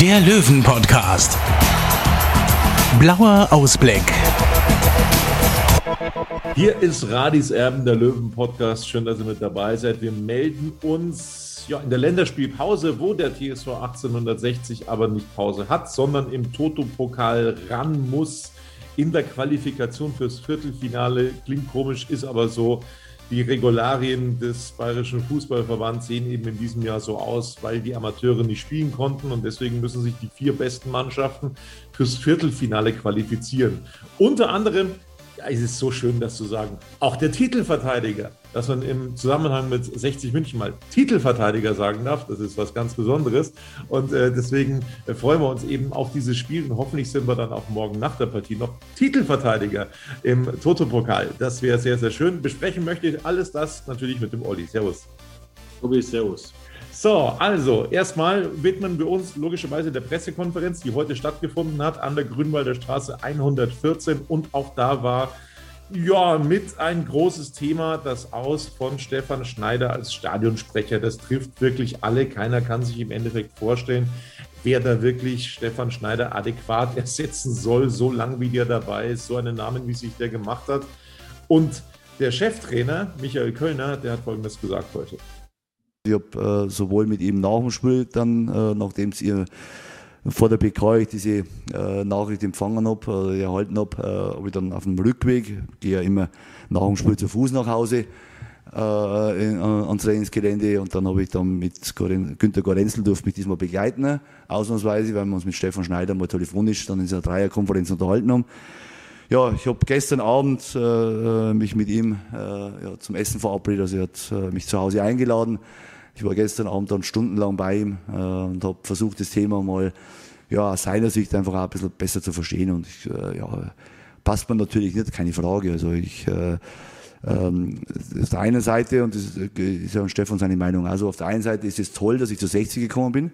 der Löwen-Podcast. Blauer Ausblick. Hier ist Radis Erben, der Löwen-Podcast. Schön, dass ihr mit dabei seid. Wir melden uns ja, in der Länderspielpause, wo der TSV 1860 aber nicht Pause hat, sondern im Toto-Pokal ran muss in der Qualifikation fürs Viertelfinale. Klingt komisch, ist aber so. Die Regularien des Bayerischen Fußballverbands sehen eben in diesem Jahr so aus, weil die Amateure nicht spielen konnten und deswegen müssen sich die vier besten Mannschaften fürs Viertelfinale qualifizieren. Unter anderem ja, es ist so schön, das zu sagen. Auch der Titelverteidiger, dass man im Zusammenhang mit 60 München mal Titelverteidiger sagen darf, das ist was ganz Besonderes. Und äh, deswegen äh, freuen wir uns eben auf dieses Spiel und hoffentlich sind wir dann auch morgen nach der Partie noch Titelverteidiger im Toto-Pokal. Das wäre sehr, sehr schön. Besprechen möchte ich alles das natürlich mit dem Olli. Servus. Tobi, servus. So, also erstmal widmen wir uns logischerweise der Pressekonferenz, die heute stattgefunden hat an der Grünwalder Straße 114 und auch da war ja mit ein großes Thema das Aus von Stefan Schneider als Stadionsprecher. Das trifft wirklich alle. Keiner kann sich im Endeffekt vorstellen, wer da wirklich Stefan Schneider adäquat ersetzen soll, so lange wie der dabei ist, so einen Namen, wie sich der gemacht hat. Und der Cheftrainer Michael Kölner, der hat Folgendes gesagt heute. Ich habe äh, sowohl mit ihm nach dem Spiel, dann, äh, nachdem es ihr vor der PK ich diese äh, Nachricht empfangen habe, äh, erhalten habe, äh, habe ich dann auf dem Rückweg, gehe ja immer nach dem Spiel zu Fuß nach Hause äh, in, ans Trainingsgelände und dann habe ich dann mit Goren, Günter Gorenzel durfte mich diesmal begleiten, ausnahmsweise, weil wir uns mit Stefan Schneider mal telefonisch dann in dieser Dreierkonferenz unterhalten haben. Ja, ich habe gestern Abend äh, mich mit ihm äh, ja, zum Essen verabredet, also er hat äh, mich zu Hause eingeladen. Ich war gestern Abend dann stundenlang bei ihm äh, und habe versucht, das Thema mal ja, aus seiner Sicht einfach auch ein bisschen besser zu verstehen. Und ich, äh, ja, passt man natürlich nicht, keine Frage. Also ich äh, ähm, auf der einen Seite, und das ist ja Stefan seine Meinung, also auf der einen Seite ist es toll, dass ich zu 60 gekommen bin.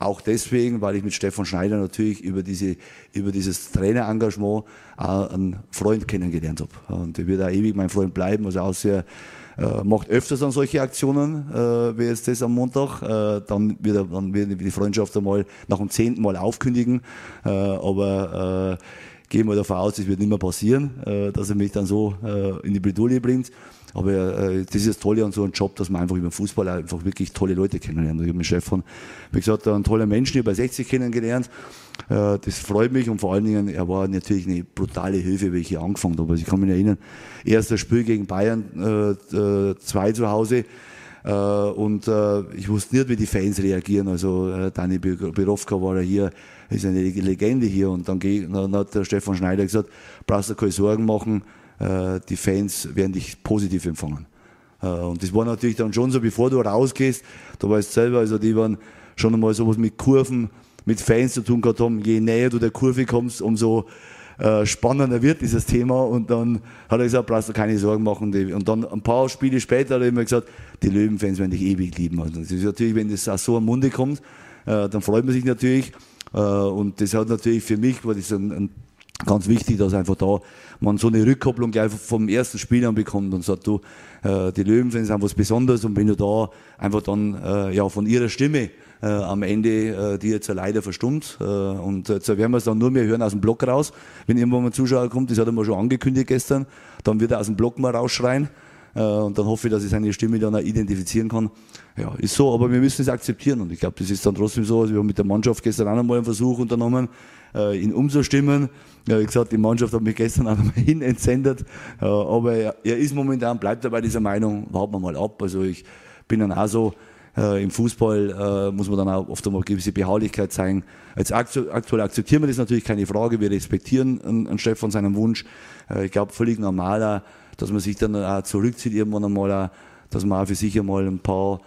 Auch deswegen, weil ich mit Stefan Schneider natürlich über, diese, über dieses Trainerengagement auch einen Freund kennengelernt habe. Und der wird auch ewig mein Freund bleiben. Also auch sehr, äh, macht öfters dann solche Aktionen, äh, wie jetzt das am Montag. Äh, dann, wird er, dann wird die Freundschaft einmal nach dem zehnten Mal aufkündigen. Äh, aber äh, gehen wir davon aus, es wird nicht mehr passieren, äh, dass er mich dann so äh, in die Bredouille bringt. Aber äh, das ist das Tolle an so einem Job, dass man einfach über Fußball einfach wirklich tolle Leute kennenlernt. Ich habe mit Chef von, wie gesagt, einen tollen Menschen bei 60 kennengelernt. Das freut mich und vor allen Dingen, er war natürlich eine brutale Hilfe, wie ich hier angefangen habe. Also ich kann mich erinnern, erstes Spiel gegen Bayern, zwei zu Hause. Äh, und äh, ich wusste nicht, wie die Fans reagieren. Also äh, Dani Birovka war ja hier, ist eine Legende hier. Und dann, dann hat der Stefan Schneider gesagt, brauchst du keine Sorgen machen, äh, die Fans werden dich positiv empfangen. Äh, und das war natürlich dann schon so, bevor du rausgehst, du weißt selber, also die waren schon einmal sowas mit Kurven, mit Fans zu tun gehabt haben. Je näher du der Kurve kommst, umso äh, spannender wird dieses Thema. Und dann hat er gesagt, brauchst du keine Sorgen machen. Und dann ein paar Spiele später hat er immer gesagt, die Löwenfans werden dich ewig lieben. Also das ist natürlich, wenn das auch so am Munde kommt, dann freut man sich natürlich. Und das hat natürlich für mich, war das ein, ein ganz wichtig, dass einfach da man so eine Rückkopplung gleich vom ersten Spiel an bekommt und sagt, du, äh, die Löwenfans sind was Besonderes und wenn du da einfach dann äh, ja von ihrer Stimme äh, am Ende, äh, die jetzt leider verstummt äh, und jetzt werden wir es dann nur mehr hören aus dem Block raus, wenn irgendwann mal ein Zuschauer kommt, das hat er mal schon angekündigt gestern, dann wird er aus dem Block mal rausschreien äh, und dann hoffe ich, dass ich seine Stimme dann auch identifizieren kann. Ja, ist so, aber wir müssen es akzeptieren und ich glaube, das ist dann trotzdem so, also wir haben mit der Mannschaft gestern auch nochmal einen Versuch unternommen, äh, ihn umzustimmen. Ja, wie gesagt, die Mannschaft hat mich gestern auch nochmal hin entsendet. Äh, aber er, er, ist momentan, bleibt er bei dieser Meinung, warten wir mal ab. Also ich bin dann auch so, äh, im Fußball äh, muss man dann auch oft einmal gewisse Beharrlichkeit zeigen. Als aktuell akzeptieren wir das natürlich keine Frage. Wir respektieren einen, einen Chef von seinem Wunsch. Äh, ich glaube, völlig normaler, dass man sich dann auch zurückzieht irgendwann einmal, auch, dass man auch für sich einmal ein paar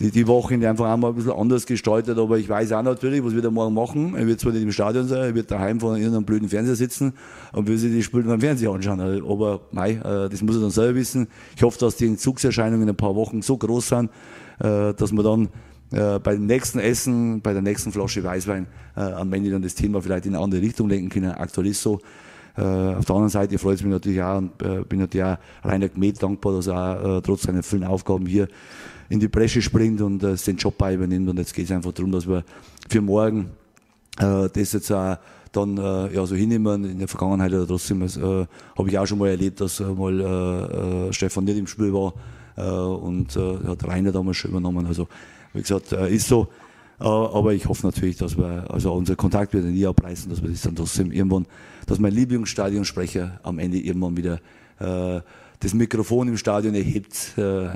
die, die Wochenende einfach einmal ein bisschen anders gestaltet, aber ich weiß auch natürlich, was wir da morgen machen. Er wird zwar nicht im Stadion sein, er wird daheim vor irgendeinem blöden Fernseher sitzen und will sich die Spiele beim Fernseher anschauen. Aber mei, äh, das muss er dann selber wissen. Ich hoffe, dass die Entzugserscheinungen in ein paar Wochen so groß sind, dass man dann äh, beim nächsten Essen, bei der nächsten Flasche Weißwein am Ende dann das Thema vielleicht in eine andere Richtung lenken können. Aktuell ist so. auf der anderen Seite freut es mich natürlich auch und bin natürlich auch Rainer Gmet dankbar, dass er auch trotz seiner vielen Aufgaben hier in die Bresche springt und äh, den Job bei übernimmt. Und jetzt geht es einfach darum, dass wir für morgen äh, das jetzt auch dann äh, ja, so hinnehmen. In der Vergangenheit oder trotzdem äh, habe ich auch schon mal erlebt, dass äh, mal äh, äh, Stefan nicht im Spiel war äh, und äh, hat Rainer damals schon übernommen. Also wie gesagt, äh, ist so. Äh, aber ich hoffe natürlich, dass wir, also unser Kontakt wird nie abreißen, dass wir das dann trotzdem irgendwann, dass mein Lieblingsstadionsprecher am Ende irgendwann wieder äh, das Mikrofon im Stadion erhebt. Äh,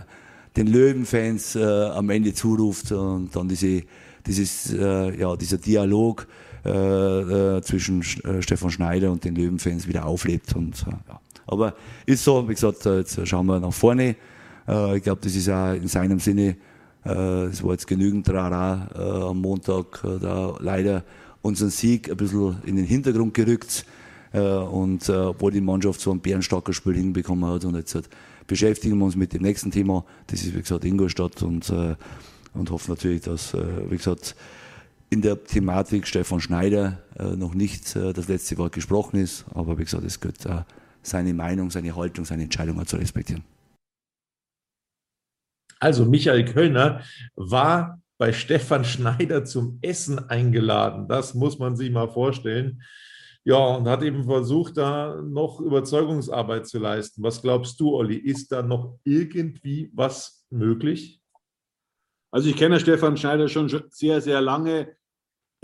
den Löwenfans äh, am Ende zuruft und dann diese, dieses, äh, ja, dieser Dialog äh, äh, zwischen äh, Stefan Schneider und den Löwenfans wieder auflebt. Und, äh, ja. Aber ist so, wie gesagt, äh, jetzt schauen wir nach vorne. Äh, ich glaube, das ist auch in seinem Sinne, äh, es war jetzt genügend Trara äh, am Montag, äh, da leider unseren Sieg ein bisschen in den Hintergrund gerückt. Äh, und äh, obwohl die Mannschaft so ein bärenstarkes Spiel hinbekommen hat und jetzt hat, beschäftigen wir uns mit dem nächsten Thema. Das ist, wie gesagt, Ingolstadt und, äh, und hoffen natürlich, dass, äh, wie gesagt, in der Thematik Stefan Schneider äh, noch nicht äh, das letzte Wort gesprochen ist. Aber wie gesagt, es gehört äh, seine Meinung, seine Haltung, seine Entscheidung zu respektieren. Also Michael Kölner war bei Stefan Schneider zum Essen eingeladen. Das muss man sich mal vorstellen. Ja, und hat eben versucht, da noch Überzeugungsarbeit zu leisten. Was glaubst du, Olli? Ist da noch irgendwie was möglich? Also ich kenne Stefan Schneider schon sehr, sehr lange.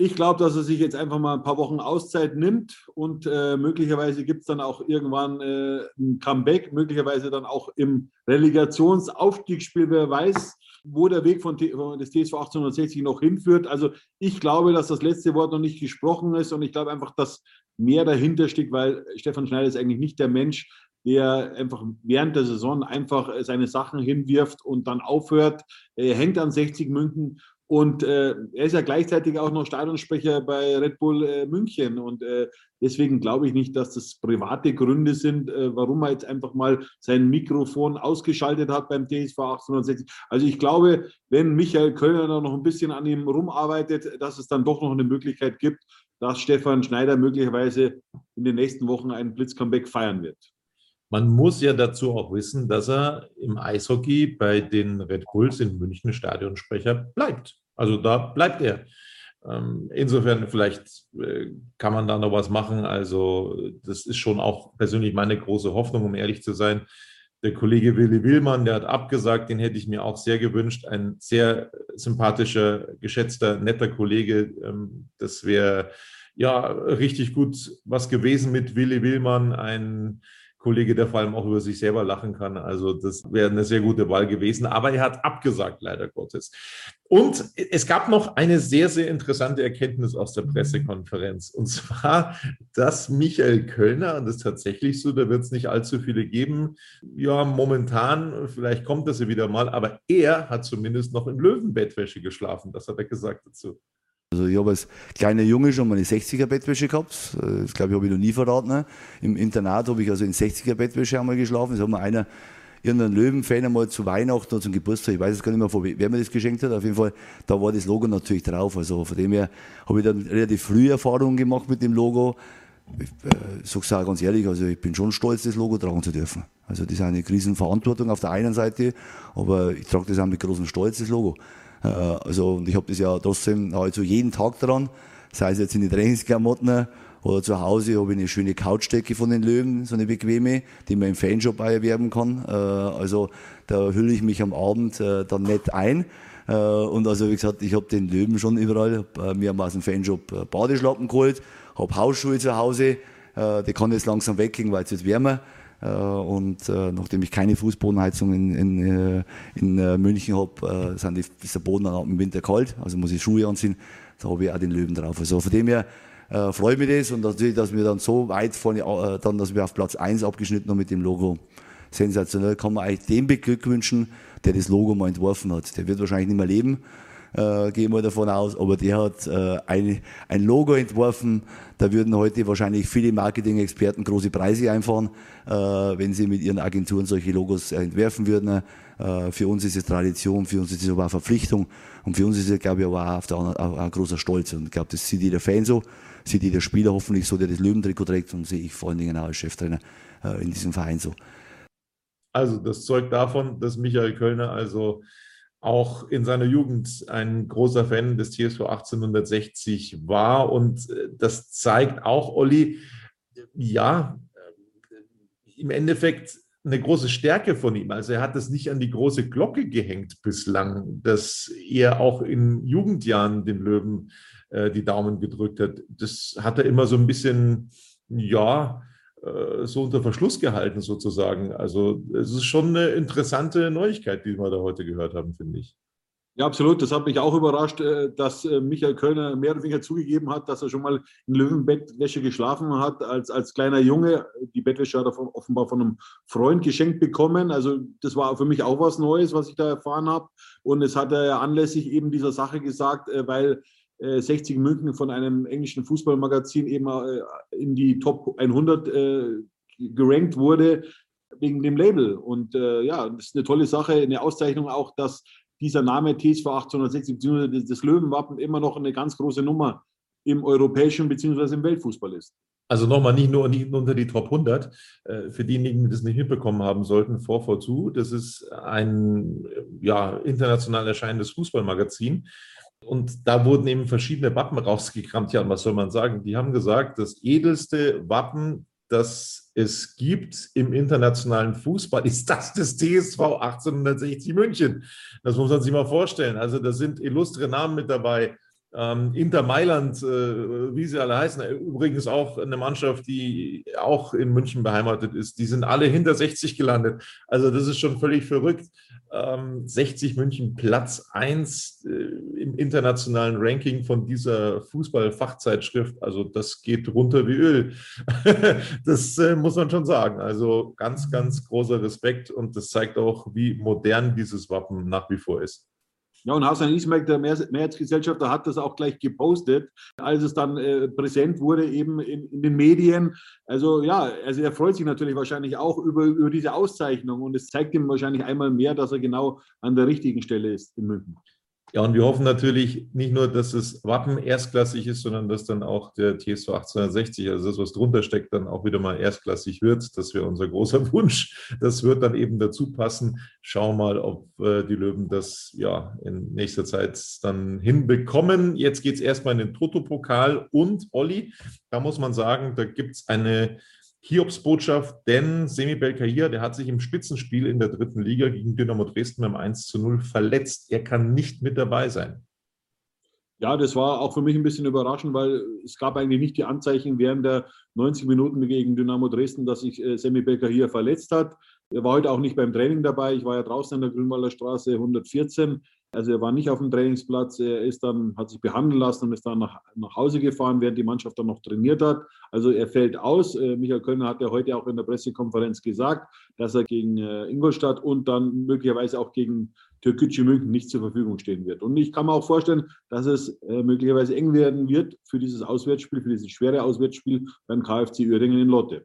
Ich glaube, dass er sich jetzt einfach mal ein paar Wochen Auszeit nimmt und äh, möglicherweise gibt es dann auch irgendwann äh, ein Comeback, möglicherweise dann auch im Relegationsaufstiegsspiel, wer weiß wo der Weg von, des TSV 1860 noch hinführt. Also ich glaube, dass das letzte Wort noch nicht gesprochen ist und ich glaube einfach, dass mehr dahinter steckt, weil Stefan Schneider ist eigentlich nicht der Mensch, der einfach während der Saison einfach seine Sachen hinwirft und dann aufhört. Er hängt an 60 München und äh, er ist ja gleichzeitig auch noch Stadionsprecher bei Red Bull äh, München. Und äh, deswegen glaube ich nicht, dass das private Gründe sind, äh, warum er jetzt einfach mal sein Mikrofon ausgeschaltet hat beim TSV 1860. Also ich glaube, wenn Michael Kölner noch ein bisschen an ihm rumarbeitet, dass es dann doch noch eine Möglichkeit gibt, dass Stefan Schneider möglicherweise in den nächsten Wochen einen Blitzcomeback feiern wird. Man muss ja dazu auch wissen, dass er im Eishockey bei den Red Bulls in München Stadionsprecher bleibt. Also da bleibt er. Ähm, insofern vielleicht äh, kann man da noch was machen. Also das ist schon auch persönlich meine große Hoffnung, um ehrlich zu sein. Der Kollege Willi Willmann, der hat abgesagt, den hätte ich mir auch sehr gewünscht. Ein sehr sympathischer, geschätzter, netter Kollege. Ähm, das wäre ja richtig gut was gewesen mit Willi Willmann, ein Kollege, der vor allem auch über sich selber lachen kann. Also das wäre eine sehr gute Wahl gewesen. Aber er hat abgesagt, leider Gottes. Und es gab noch eine sehr, sehr interessante Erkenntnis aus der Pressekonferenz. Und zwar, dass Michael Kölner, und das ist tatsächlich so, da wird es nicht allzu viele geben, ja, momentan, vielleicht kommt das ja wieder mal, aber er hat zumindest noch in Löwenbettwäsche geschlafen. Das hat er gesagt dazu. Also ich habe als kleiner Junge schon meine 60er Bettwäsche gehabt. Das glaube ich, habe ich noch nie verraten. Im Internat habe ich also in 60er Bettwäsche einmal geschlafen. Das hat mir einer, irgendein Löwenfan einmal zu Weihnachten oder zum Geburtstag, ich weiß es gar nicht mehr, wer mir das geschenkt hat. Auf jeden Fall, da war das Logo natürlich drauf. Also von dem her habe ich dann relativ früh Erfahrungen gemacht mit dem Logo. Ich äh, sage es auch ganz ehrlich, also ich bin schon stolz, das Logo tragen zu dürfen. Also das ist eine Riesenverantwortung auf der einen Seite, aber ich trage das auch mit großem Stolz, das Logo. Äh, also, und ich habe das ja trotzdem also jeden Tag dran, sei es jetzt in den Trainingsklamotten oder zu Hause habe ich eine schöne Couchdecke von den Löwen, so eine bequeme, die man im Fanshop erwerben kann. Äh, also da hülle ich mich am Abend äh, dann nett ein. Und also wie gesagt, ich habe den Löwen schon überall. Wir haben aus dem Fanshop Badeschlappen geholt, habe Hausschuhe zu Hause. Die kann jetzt langsam weggehen, weil es jetzt wärmer. Äh, und äh, nachdem ich keine Fußbodenheizung in, in, äh, in München habe, ist der Boden dann im Winter kalt, also muss ich Schuhe anziehen. Da habe ich auch den Löwen drauf. Also von dem her äh, freue mich das und natürlich, dass wir dann so weit vorne, äh, dann, dass wir auf Platz 1 abgeschnitten haben mit dem Logo. sensationell. Kann man eigentlich den beglückwünschen, der das Logo mal entworfen hat. Der wird wahrscheinlich nicht mehr leben, äh, gehen wir davon aus, aber der hat äh, ein, ein Logo entworfen. Da würden heute wahrscheinlich viele Marketing-Experten große Preise einfahren, äh, wenn sie mit ihren Agenturen solche Logos entwerfen würden. Äh, für uns ist es Tradition, für uns ist es aber eine Verpflichtung und für uns ist es, glaube ich, aber auch, der, auch ein großer Stolz. Und ich glaube, das sieht jeder Fan so, sieht jeder Spieler hoffentlich so, der das Löwentrikot trägt und sehe ich vor allen Dingen auch als Cheftrainer äh, in diesem Verein so. Also das zeugt davon, dass Michael Kölner also auch in seiner Jugend ein großer Fan des TSV 1860 war. Und äh, das zeigt auch, Olli, ja, äh, im Endeffekt eine große Stärke von ihm. Also er hat es nicht an die große Glocke gehängt bislang, dass er auch in Jugendjahren den Löwen äh, die Daumen gedrückt hat. Das hat er immer so ein bisschen, ja, so unter Verschluss gehalten sozusagen. Also es ist schon eine interessante Neuigkeit, die wir da heute gehört haben, finde ich. Ja, absolut. Das hat mich auch überrascht, äh, dass äh, Michael Kölner mehr oder weniger zugegeben hat, dass er schon mal in Löwenbettwäsche geschlafen hat als, als kleiner Junge. Die Bettwäsche hat er offenbar von einem Freund geschenkt bekommen. Also das war für mich auch was Neues, was ich da erfahren habe. Und es hat er anlässlich eben dieser Sache gesagt, weil 60 äh, München von einem englischen Fußballmagazin eben äh, in die Top 100 äh, gerankt wurde wegen dem Label. Und ja, das ist eine tolle Sache, eine Auszeichnung auch, dass dieser Name TSV 1860 bzw. das Löwenwappen immer noch eine ganz große Nummer im europäischen bzw. im Weltfußball ist. Also nochmal nicht nur, nicht nur unter die Top 100. Für diejenigen, die das nicht mitbekommen haben sollten, 442, das ist ein ja, international erscheinendes Fußballmagazin. Und da wurden eben verschiedene Wappen rausgekramt. Ja, und was soll man sagen? Die haben gesagt, das edelste Wappen, das es gibt im internationalen Fußball, ist das des TSV 1860 München. Das muss man sich mal vorstellen. Also da sind illustre Namen mit dabei. Ähm, Inter Mailand, äh, wie sie alle heißen, übrigens auch eine Mannschaft, die auch in München beheimatet ist, die sind alle hinter 60 gelandet. Also das ist schon völlig verrückt. Ähm, 60 München Platz 1 äh, im internationalen Ranking von dieser Fußballfachzeitschrift. Also das geht runter wie Öl. das äh, muss man schon sagen. Also ganz, ganz großer Respekt und das zeigt auch, wie modern dieses Wappen nach wie vor ist. Ja, und Hasan Ismail, der Mehrheitsgesellschafter, hat das auch gleich gepostet, als es dann äh, präsent wurde, eben in, in, den Medien. Also ja, also er freut sich natürlich wahrscheinlich auch über, über diese Auszeichnung und es zeigt ihm wahrscheinlich einmal mehr, dass er genau an der richtigen Stelle ist in München. Ja, und wir hoffen natürlich nicht nur, dass das Wappen erstklassig ist, sondern dass dann auch der TSV 1860, also das, was drunter steckt, dann auch wieder mal erstklassig wird. Das wäre unser großer Wunsch. Das wird dann eben dazu passen. Schauen mal, ob äh, die Löwen das ja in nächster Zeit dann hinbekommen. Jetzt geht es erstmal in den Toto-Pokal und Olli, da muss man sagen, da gibt es eine Hiobsbotschaft, denn Semi Belkahir, der hat sich im Spitzenspiel in der dritten Liga gegen Dynamo Dresden beim 1 zu 0 verletzt. Er kann nicht mit dabei sein. Ja, das war auch für mich ein bisschen überraschend, weil es gab eigentlich nicht die Anzeichen während der 90 Minuten gegen Dynamo Dresden, dass sich äh, Semi Belkahir verletzt hat. Er war heute auch nicht beim Training dabei. Ich war ja draußen in der Grünwalder Straße 114. Also er war nicht auf dem Trainingsplatz, er ist dann, hat sich behandeln lassen und ist dann nach, nach Hause gefahren, während die Mannschaft dann noch trainiert hat. Also er fällt aus. Äh, Michael Kölner hat ja heute auch in der Pressekonferenz gesagt, dass er gegen äh, Ingolstadt und dann möglicherweise auch gegen Türkgücü München nicht zur Verfügung stehen wird. Und ich kann mir auch vorstellen, dass es äh, möglicherweise eng werden wird für dieses Auswärtsspiel, für dieses schwere Auswärtsspiel beim KfC Uerdingen in Lotte.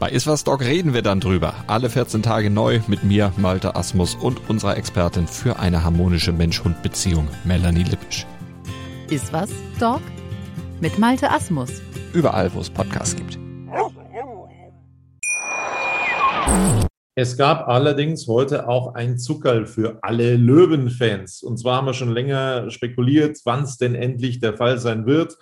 Bei Iswas Dog reden wir dann drüber. Alle 14 Tage neu mit mir, Malte Asmus und unserer Expertin für eine harmonische Mensch-Hund-Beziehung, Melanie Lippisch. Ist was, Dog? Mit Malte Asmus. Überall, wo es Podcasts gibt. Es gab allerdings heute auch ein Zuckerl für alle Löwenfans. Und zwar haben wir schon länger spekuliert, wann es denn endlich der Fall sein wird.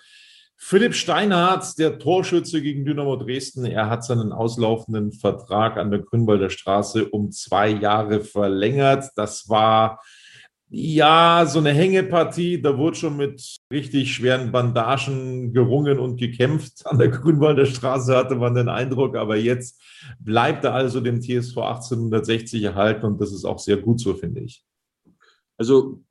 Philipp Steinhardt, der Torschütze gegen Dynamo Dresden, er hat seinen auslaufenden Vertrag an der Grünwalder Straße um zwei Jahre verlängert. Das war Ja, so eine Hängepartie, da wurde schon mit richtig schweren Bandagen gerungen und gekämpft. An der Grünwalder Straße hatte man den Eindruck, aber jetzt bleibt er also dem TSV 1860 erhalten und das ist auch sehr gut so, finde ich. Also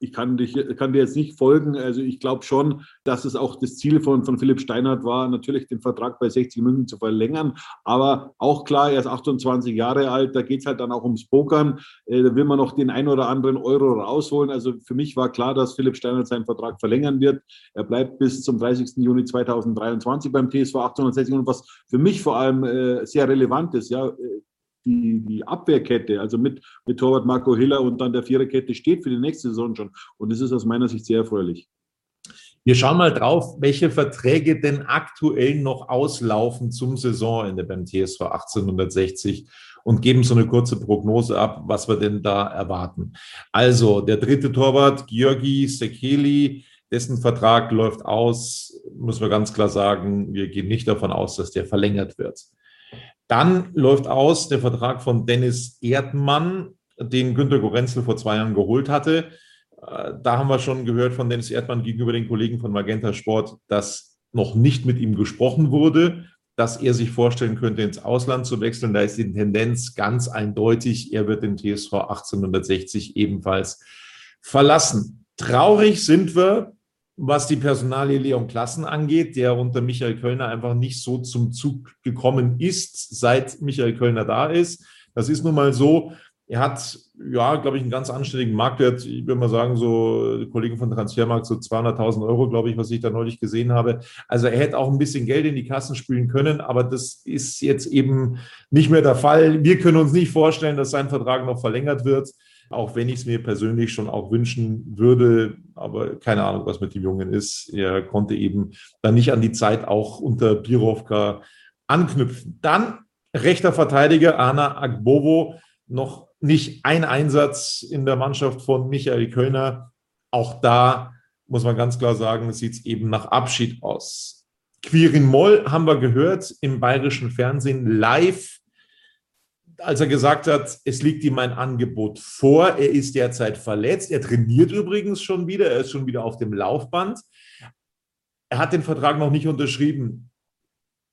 ich kann, dich, kann dir jetzt nicht folgen. Also ich glaube schon, dass es auch das Ziel von, von Philipp Steinhardt war, natürlich den Vertrag bei 60 München zu verlängern. Aber auch klar, er ist 28 Jahre alt, da geht es halt dann auch ums Pokern. Äh, da will man noch den ein oder anderen Euro rausholen. Also für mich war klar, dass Philipp Steinhardt seinen Vertrag verlängern wird. Er bleibt bis zum 30. Juni 2023 beim TSV 1860. Und was für mich vor allem äh, sehr relevant ist, ja, äh, die, die Abwehrkette, also mit, mit Torwart Marco Hiller und dann der Viererkette steht für die nächste Saison schon. Und das ist aus meiner Sicht sehr erfreulich. Wir schauen mal drauf, welche Verträge denn aktuell noch auslaufen zum Saisonende beim TSV 1860 und geben so eine kurze Prognose ab, was wir denn da erwarten. Also der dritte Torwart, Georgi Sekeli, dessen Vertrag läuft aus, müssen wir ganz klar sagen, wir gehen nicht davon aus, dass der verlängert wird. Dann läuft aus der Vertrag von Dennis Erdmann, den Günter Gorenzel vor zwei Jahren geholt hatte. Äh, da haben wir schon gehört von Dennis Erdmann gegenüber den Kollegen von Magenta Sport, dass noch nicht mit ihm gesprochen wurde, dass er sich vorstellen könnte, ins Ausland zu wechseln. Da ist die Tendenz ganz eindeutig. Er wird den TSV 1860 ebenfalls verlassen. Traurig sind wir, was die Personalie Leon Klassen angeht, der unter Michael Kölner einfach nicht so zum Zug gekommen ist, seit Michael Kölner da ist. Das ist nun mal so. Er hat, ja, glaube ich, einen ganz anständigen Marktwert. Ich würde mal sagen, so Kollegen von Transfermarkt, so 200.000 Euro, glaube ich, was ich da neulich gesehen habe. Also er hätte auch ein bisschen Geld in die Kassen spülen können, aber das ist jetzt eben nicht mehr der Fall. Wir können uns nicht vorstellen, dass sein Vertrag noch verlängert wird auch wenn ich es mir persönlich schon auch wünschen würde, aber keine Ahnung, was mit dem Jungen ist. Er konnte eben dann nicht an die Zeit auch unter Birovka anknüpfen. Dann rechter Verteidiger Anna Agbovo, noch nicht ein Einsatz in der Mannschaft von Michael Kölner. Auch da muss man ganz klar sagen, sieht es eben nach Abschied aus. Quirin Moll haben wir gehört im bayerischen Fernsehen live als er gesagt hat, es liegt ihm ein Angebot vor. Er ist derzeit verletzt. Er trainiert übrigens schon wieder. Er ist schon wieder auf dem Laufband. Er hat den Vertrag noch nicht unterschrieben.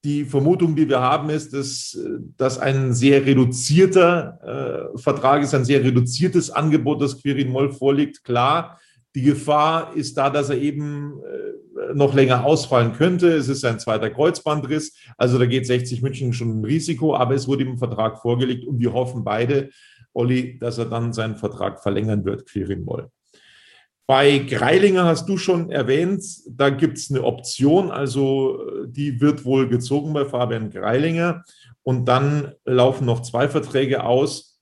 Die Vermutung, die wir haben, ist, dass das ein sehr reduzierter äh, Vertrag ist, ein sehr reduziertes Angebot, das Quirin Moll vorliegt. Klar, die Gefahr ist da, dass er eben äh, noch länger ausfallen könnte. Es ist ein zweiter Kreuzbandriss. Also da geht 60 München schon ein Risiko, aber es wurde ein Vertrag vorgelegt und wir hoffen beide, Olli, dass er dann seinen Vertrag verlängern wird, Quirin Moll. Bei Greilinger hast du schon erwähnt, da gibt es eine Option, also äh, die wird wohl gezogen bei Fabian Greilinger. Und dann laufen noch zwei Verträge aus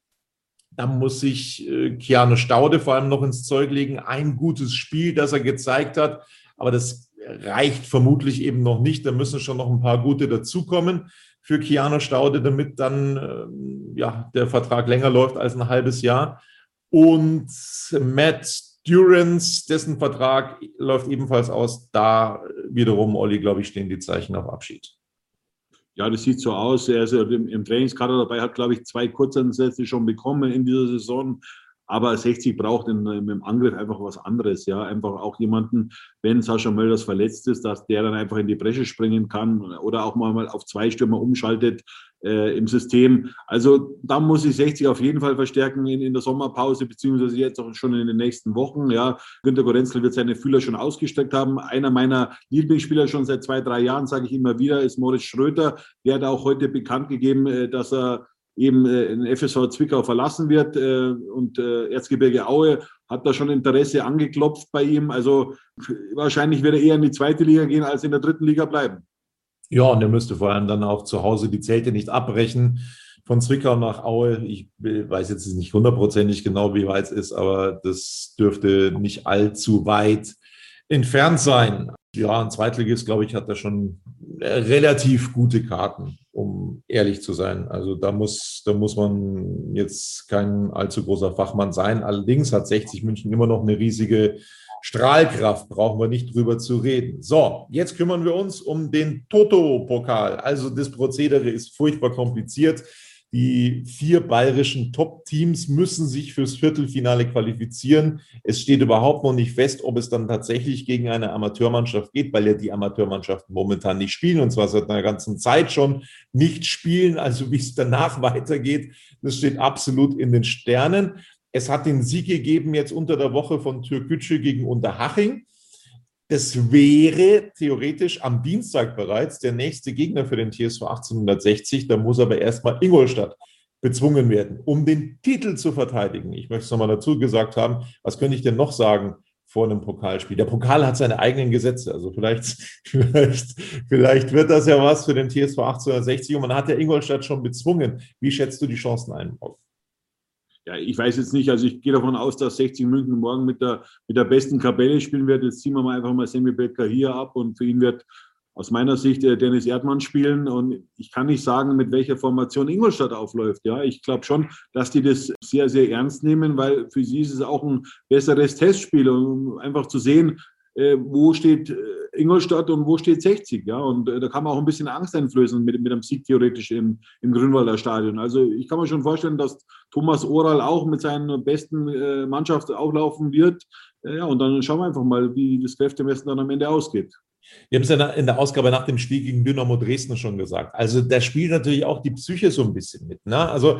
da muss sich äh, Keanu Staude vor allem noch ins Zeug legen. Ein gutes Spiel, das er gezeigt hat, aber das reicht vermutlich eben noch nicht. Da müssen schon noch ein paar gute dazukommen für Keanu Staude, damit dann äh, ja, der Vertrag länger läuft als ein halbes Jahr. Und Matt Durance, dessen Vertrag läuft ebenfalls aus. Da wiederum, Olli, glaube ich, stehen die Zeichen auf Abschied. Ja, das sieht so aus. Er ist im, im Trainingskader dabei, hat, glaube ich, zwei Kurzansätze schon bekommen in dieser Saison. Aber 60 braucht in, im Angriff einfach was anderes. Ja, einfach auch jemanden, wenn Sascha Mölders verletzt ist, dass der dann einfach in die Bresche springen kann oder auch mal auf zwei Stürmer umschaltet äh, im System. Also da muss ich 60 auf jeden Fall verstärken in, in der Sommerpause, beziehungsweise jetzt auch schon in den nächsten Wochen. Ja, Günter Gorenzel wird seine Fühler schon ausgestreckt haben. Einer meiner Lieblingsspieler schon seit zwei, drei Jahren, sage ich immer wieder, ist Moritz Schröter. Der hat auch heute bekannt gegeben, äh, dass er eben äh, in FSV Zwickau verlassen wird äh, und äh, Erzgebirge Aue hat da schon Interesse angeklopft bei ihm. Also wahrscheinlich wird er eher in die zweite Liga gehen, als in der dritten Liga bleiben. Ja, und er müsste vor allem dann auch zu Hause die Zelte nicht abbrechen von Zwickau nach Aue. Ich weiß jetzt nicht hundertprozentig genau, wie weit es ist, aber das dürfte nicht allzu weit entfernt sein. Ja, ein Zweitligist, glaube ich, hat da schon relativ gute Karten um ehrlich zu sein. Also da muss, da muss man jetzt kein allzu großer Fachmann sein. Allerdings hat 60 München immer noch eine riesige Strahlkraft, brauchen wir nicht drüber zu reden. So, jetzt kümmern wir uns um den Toto-Pokal. Also das Prozedere ist furchtbar kompliziert. Die vier bayerischen Top-Teams müssen sich fürs Viertelfinale qualifizieren. Es steht überhaupt noch nicht fest, ob es dann tatsächlich gegen eine Amateurmannschaft geht, weil ja die Amateurmannschaften momentan nicht spielen und zwar seit einer ganzen Zeit schon nicht spielen. Also wie es danach weitergeht, das steht absolut in den Sternen. Es hat den Sieg gegeben jetzt unter der Woche von Türkgücü gegen Unterhaching. Das wäre theoretisch am Dienstag bereits der nächste Gegner für den TSV 1860. Da muss aber erstmal Ingolstadt bezwungen werden, um den Titel zu verteidigen. Ich möchte es nochmal dazu gesagt haben. Was könnte ich denn noch sagen vor einem Pokalspiel? Der Pokal hat seine eigenen Gesetze. Also vielleicht, vielleicht, vielleicht wird das ja was für den TSV 1860. Und man hat ja Ingolstadt schon bezwungen. Wie schätzt du die Chancen ein? Ja, ich weiß jetzt nicht, also ich gehe davon aus, dass 60 München morgen mit der, mit der besten Kapelle spielen wird. Jetzt ziehen wir mal einfach mal Sammy Becker hier ab und für ihn wird aus meiner Sicht äh, Dennis Erdmann spielen. Und ich kann nicht sagen, mit welcher Formation Ingolstadt aufläuft. Ja, ich glaube schon, dass die das sehr, sehr ernst nehmen, weil für sie ist es auch ein besseres Testspiel, um einfach zu sehen, äh, wo steht äh, Ingolstadt und wo steht 60. Ja? Und äh, da kann man auch ein bisschen Angst einflößen mit, mit einem Sieg theoretisch im, im Grünwalder Stadion. Also ich kann mir schon vorstellen, dass Thomas Oral auch mit seiner besten äh, Mannschaft auflaufen wird. Äh, ja, und dann schauen wir einfach mal, wie das Kräftemessen dann am Ende ausgeht. Wir haben es ja in der Ausgabe nach dem Spiel gegen Dynamo Dresden schon gesagt. Also da spielt natürlich auch die Psyche so ein bisschen mit. Ne? Also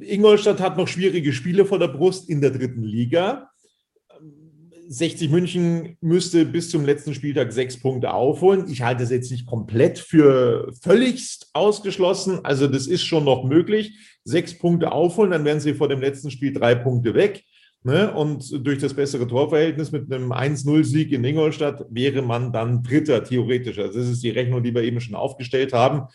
Ingolstadt hat noch schwierige Spiele vor der Brust in der dritten Liga. 60 München müsste bis zum letzten Spieltag sechs Punkte aufholen. Ich halte es jetzt nicht komplett für völligst ausgeschlossen. Also das ist schon noch möglich. Sechs Punkte aufholen, dann wären sie vor dem letzten Spiel drei Punkte weg. Ne? Und durch das bessere Torverhältnis mit einem 1-0-Sieg in Ingolstadt wäre man dann Dritter, theoretisch. Also das ist die Rechnung, die wir eben schon aufgestellt haben.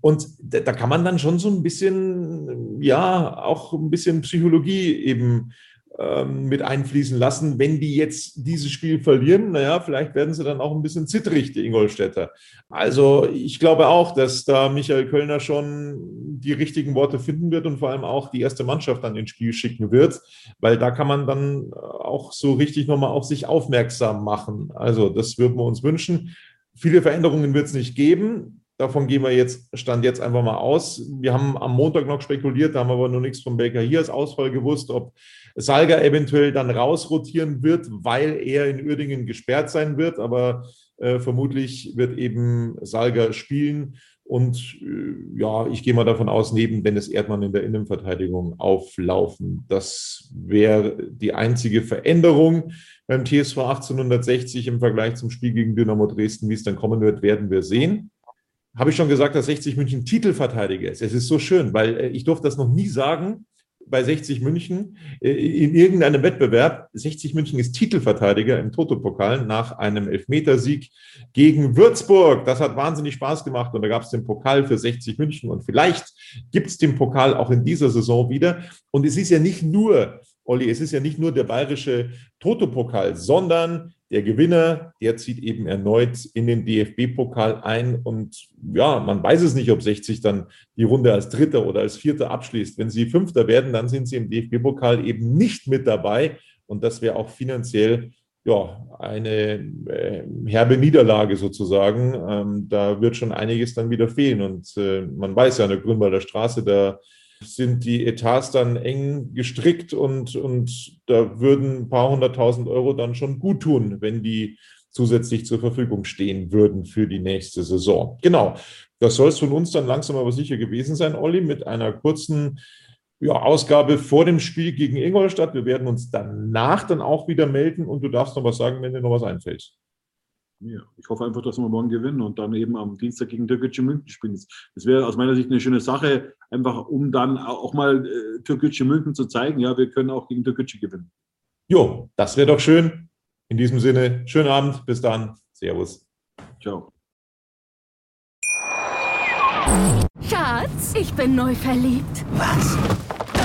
Und da, da kann man dann schon so ein bisschen, ja, auch ein bisschen Psychologie eben ähm, mit einfließen lassen. Wenn die jetzt dieses Spiel verlieren, naja, vielleicht werden sie dann auch ein bisschen zittrig, die Ingolstädter. Also ich glaube auch, dass da Michael Kölner schon die richtigen Worte finden wird und vor allem auch die erste Mannschaft dann ins Spiel schicken wird, weil da kann man dann auch so richtig nochmal auf sich aufmerksam machen. Also das würden wir uns wünschen. Viele Veränderungen wird es nicht geben. Davon gehen wir jetzt, stand jetzt einfach mal aus. Wir haben am Montag noch spekuliert, da haben aber noch nichts vom Baker hier als Ausfall gewusst, ob Salga eventuell dann rausrotieren wird, weil er in Uerdingen gesperrt sein wird. Aber äh, vermutlich wird eben Salga spielen. Und äh, ja, ich gehe mal davon aus, neben Dennis Erdmann in der Innenverteidigung auflaufen. Das wäre die einzige Veränderung beim TSV 1860 im Vergleich zum Spiel gegen Dynamo Dresden. Wie es dann kommen wird, werden wir sehen habe ich schon gesagt, dass 60 München Titelverteidiger ist. Es ist so schön, weil äh, ich durfte das noch nie sagen bei 60 München äh, in irgendeinem Wettbewerb. 60 München ist Titelverteidiger im Toto-Pokal nach einem Elfmetersieg gegen Würzburg. Das hat wahnsinnig Spaß gemacht und da gab es den Pokal für 60 München und vielleicht gibt es den Pokal auch in dieser Saison wieder. Und es ist ja nicht nur, Olli, es ist ja nicht nur der bayerische Toto-Pokal, sondern der Gewinner, der zieht eben erneut in den DFB-Pokal ein. Und ja, man weiß es nicht, ob 60 dann die Runde als Dritter oder als Vierter abschließt. Wenn sie Fünfter werden, dann sind sie im DFB-Pokal eben nicht mit dabei. Und das wäre auch finanziell ja, eine äh, herbe Niederlage sozusagen. Ähm, da wird schon einiges dann wieder fehlen. Und äh, man weiß ja, an der Grünwalder Straße, da sind die Etats dann eng gestrickt und, und da würden ein paar hunderttausend Euro dann schon gut tun, wenn die zusätzlich zur Verfügung stehen würden für die nächste Saison. Genau, das soll es von uns dann langsam aber sicher gewesen sein, Olli, mit einer kurzen ja, Ausgabe vor dem Spiel gegen Ingolstadt. Wir werden uns danach dann auch wieder melden und du darfst noch was sagen, wenn dir noch was einfällt. Ja, ich hoffe einfach, dass wir morgen gewinnen und dann eben am Dienstag gegen Türkgücü München spielen. Das wäre aus meiner Sicht eine schöne Sache, einfach um dann auch mal äh, Türkgücü München zu zeigen, ja, wir können auch gegen Türkgücü gewinnen. Jo, das wäre doch schön. In diesem Sinne, schönen Abend, bis dann. Servus. Ciao. Schatz, ich bin neu verliebt. Was?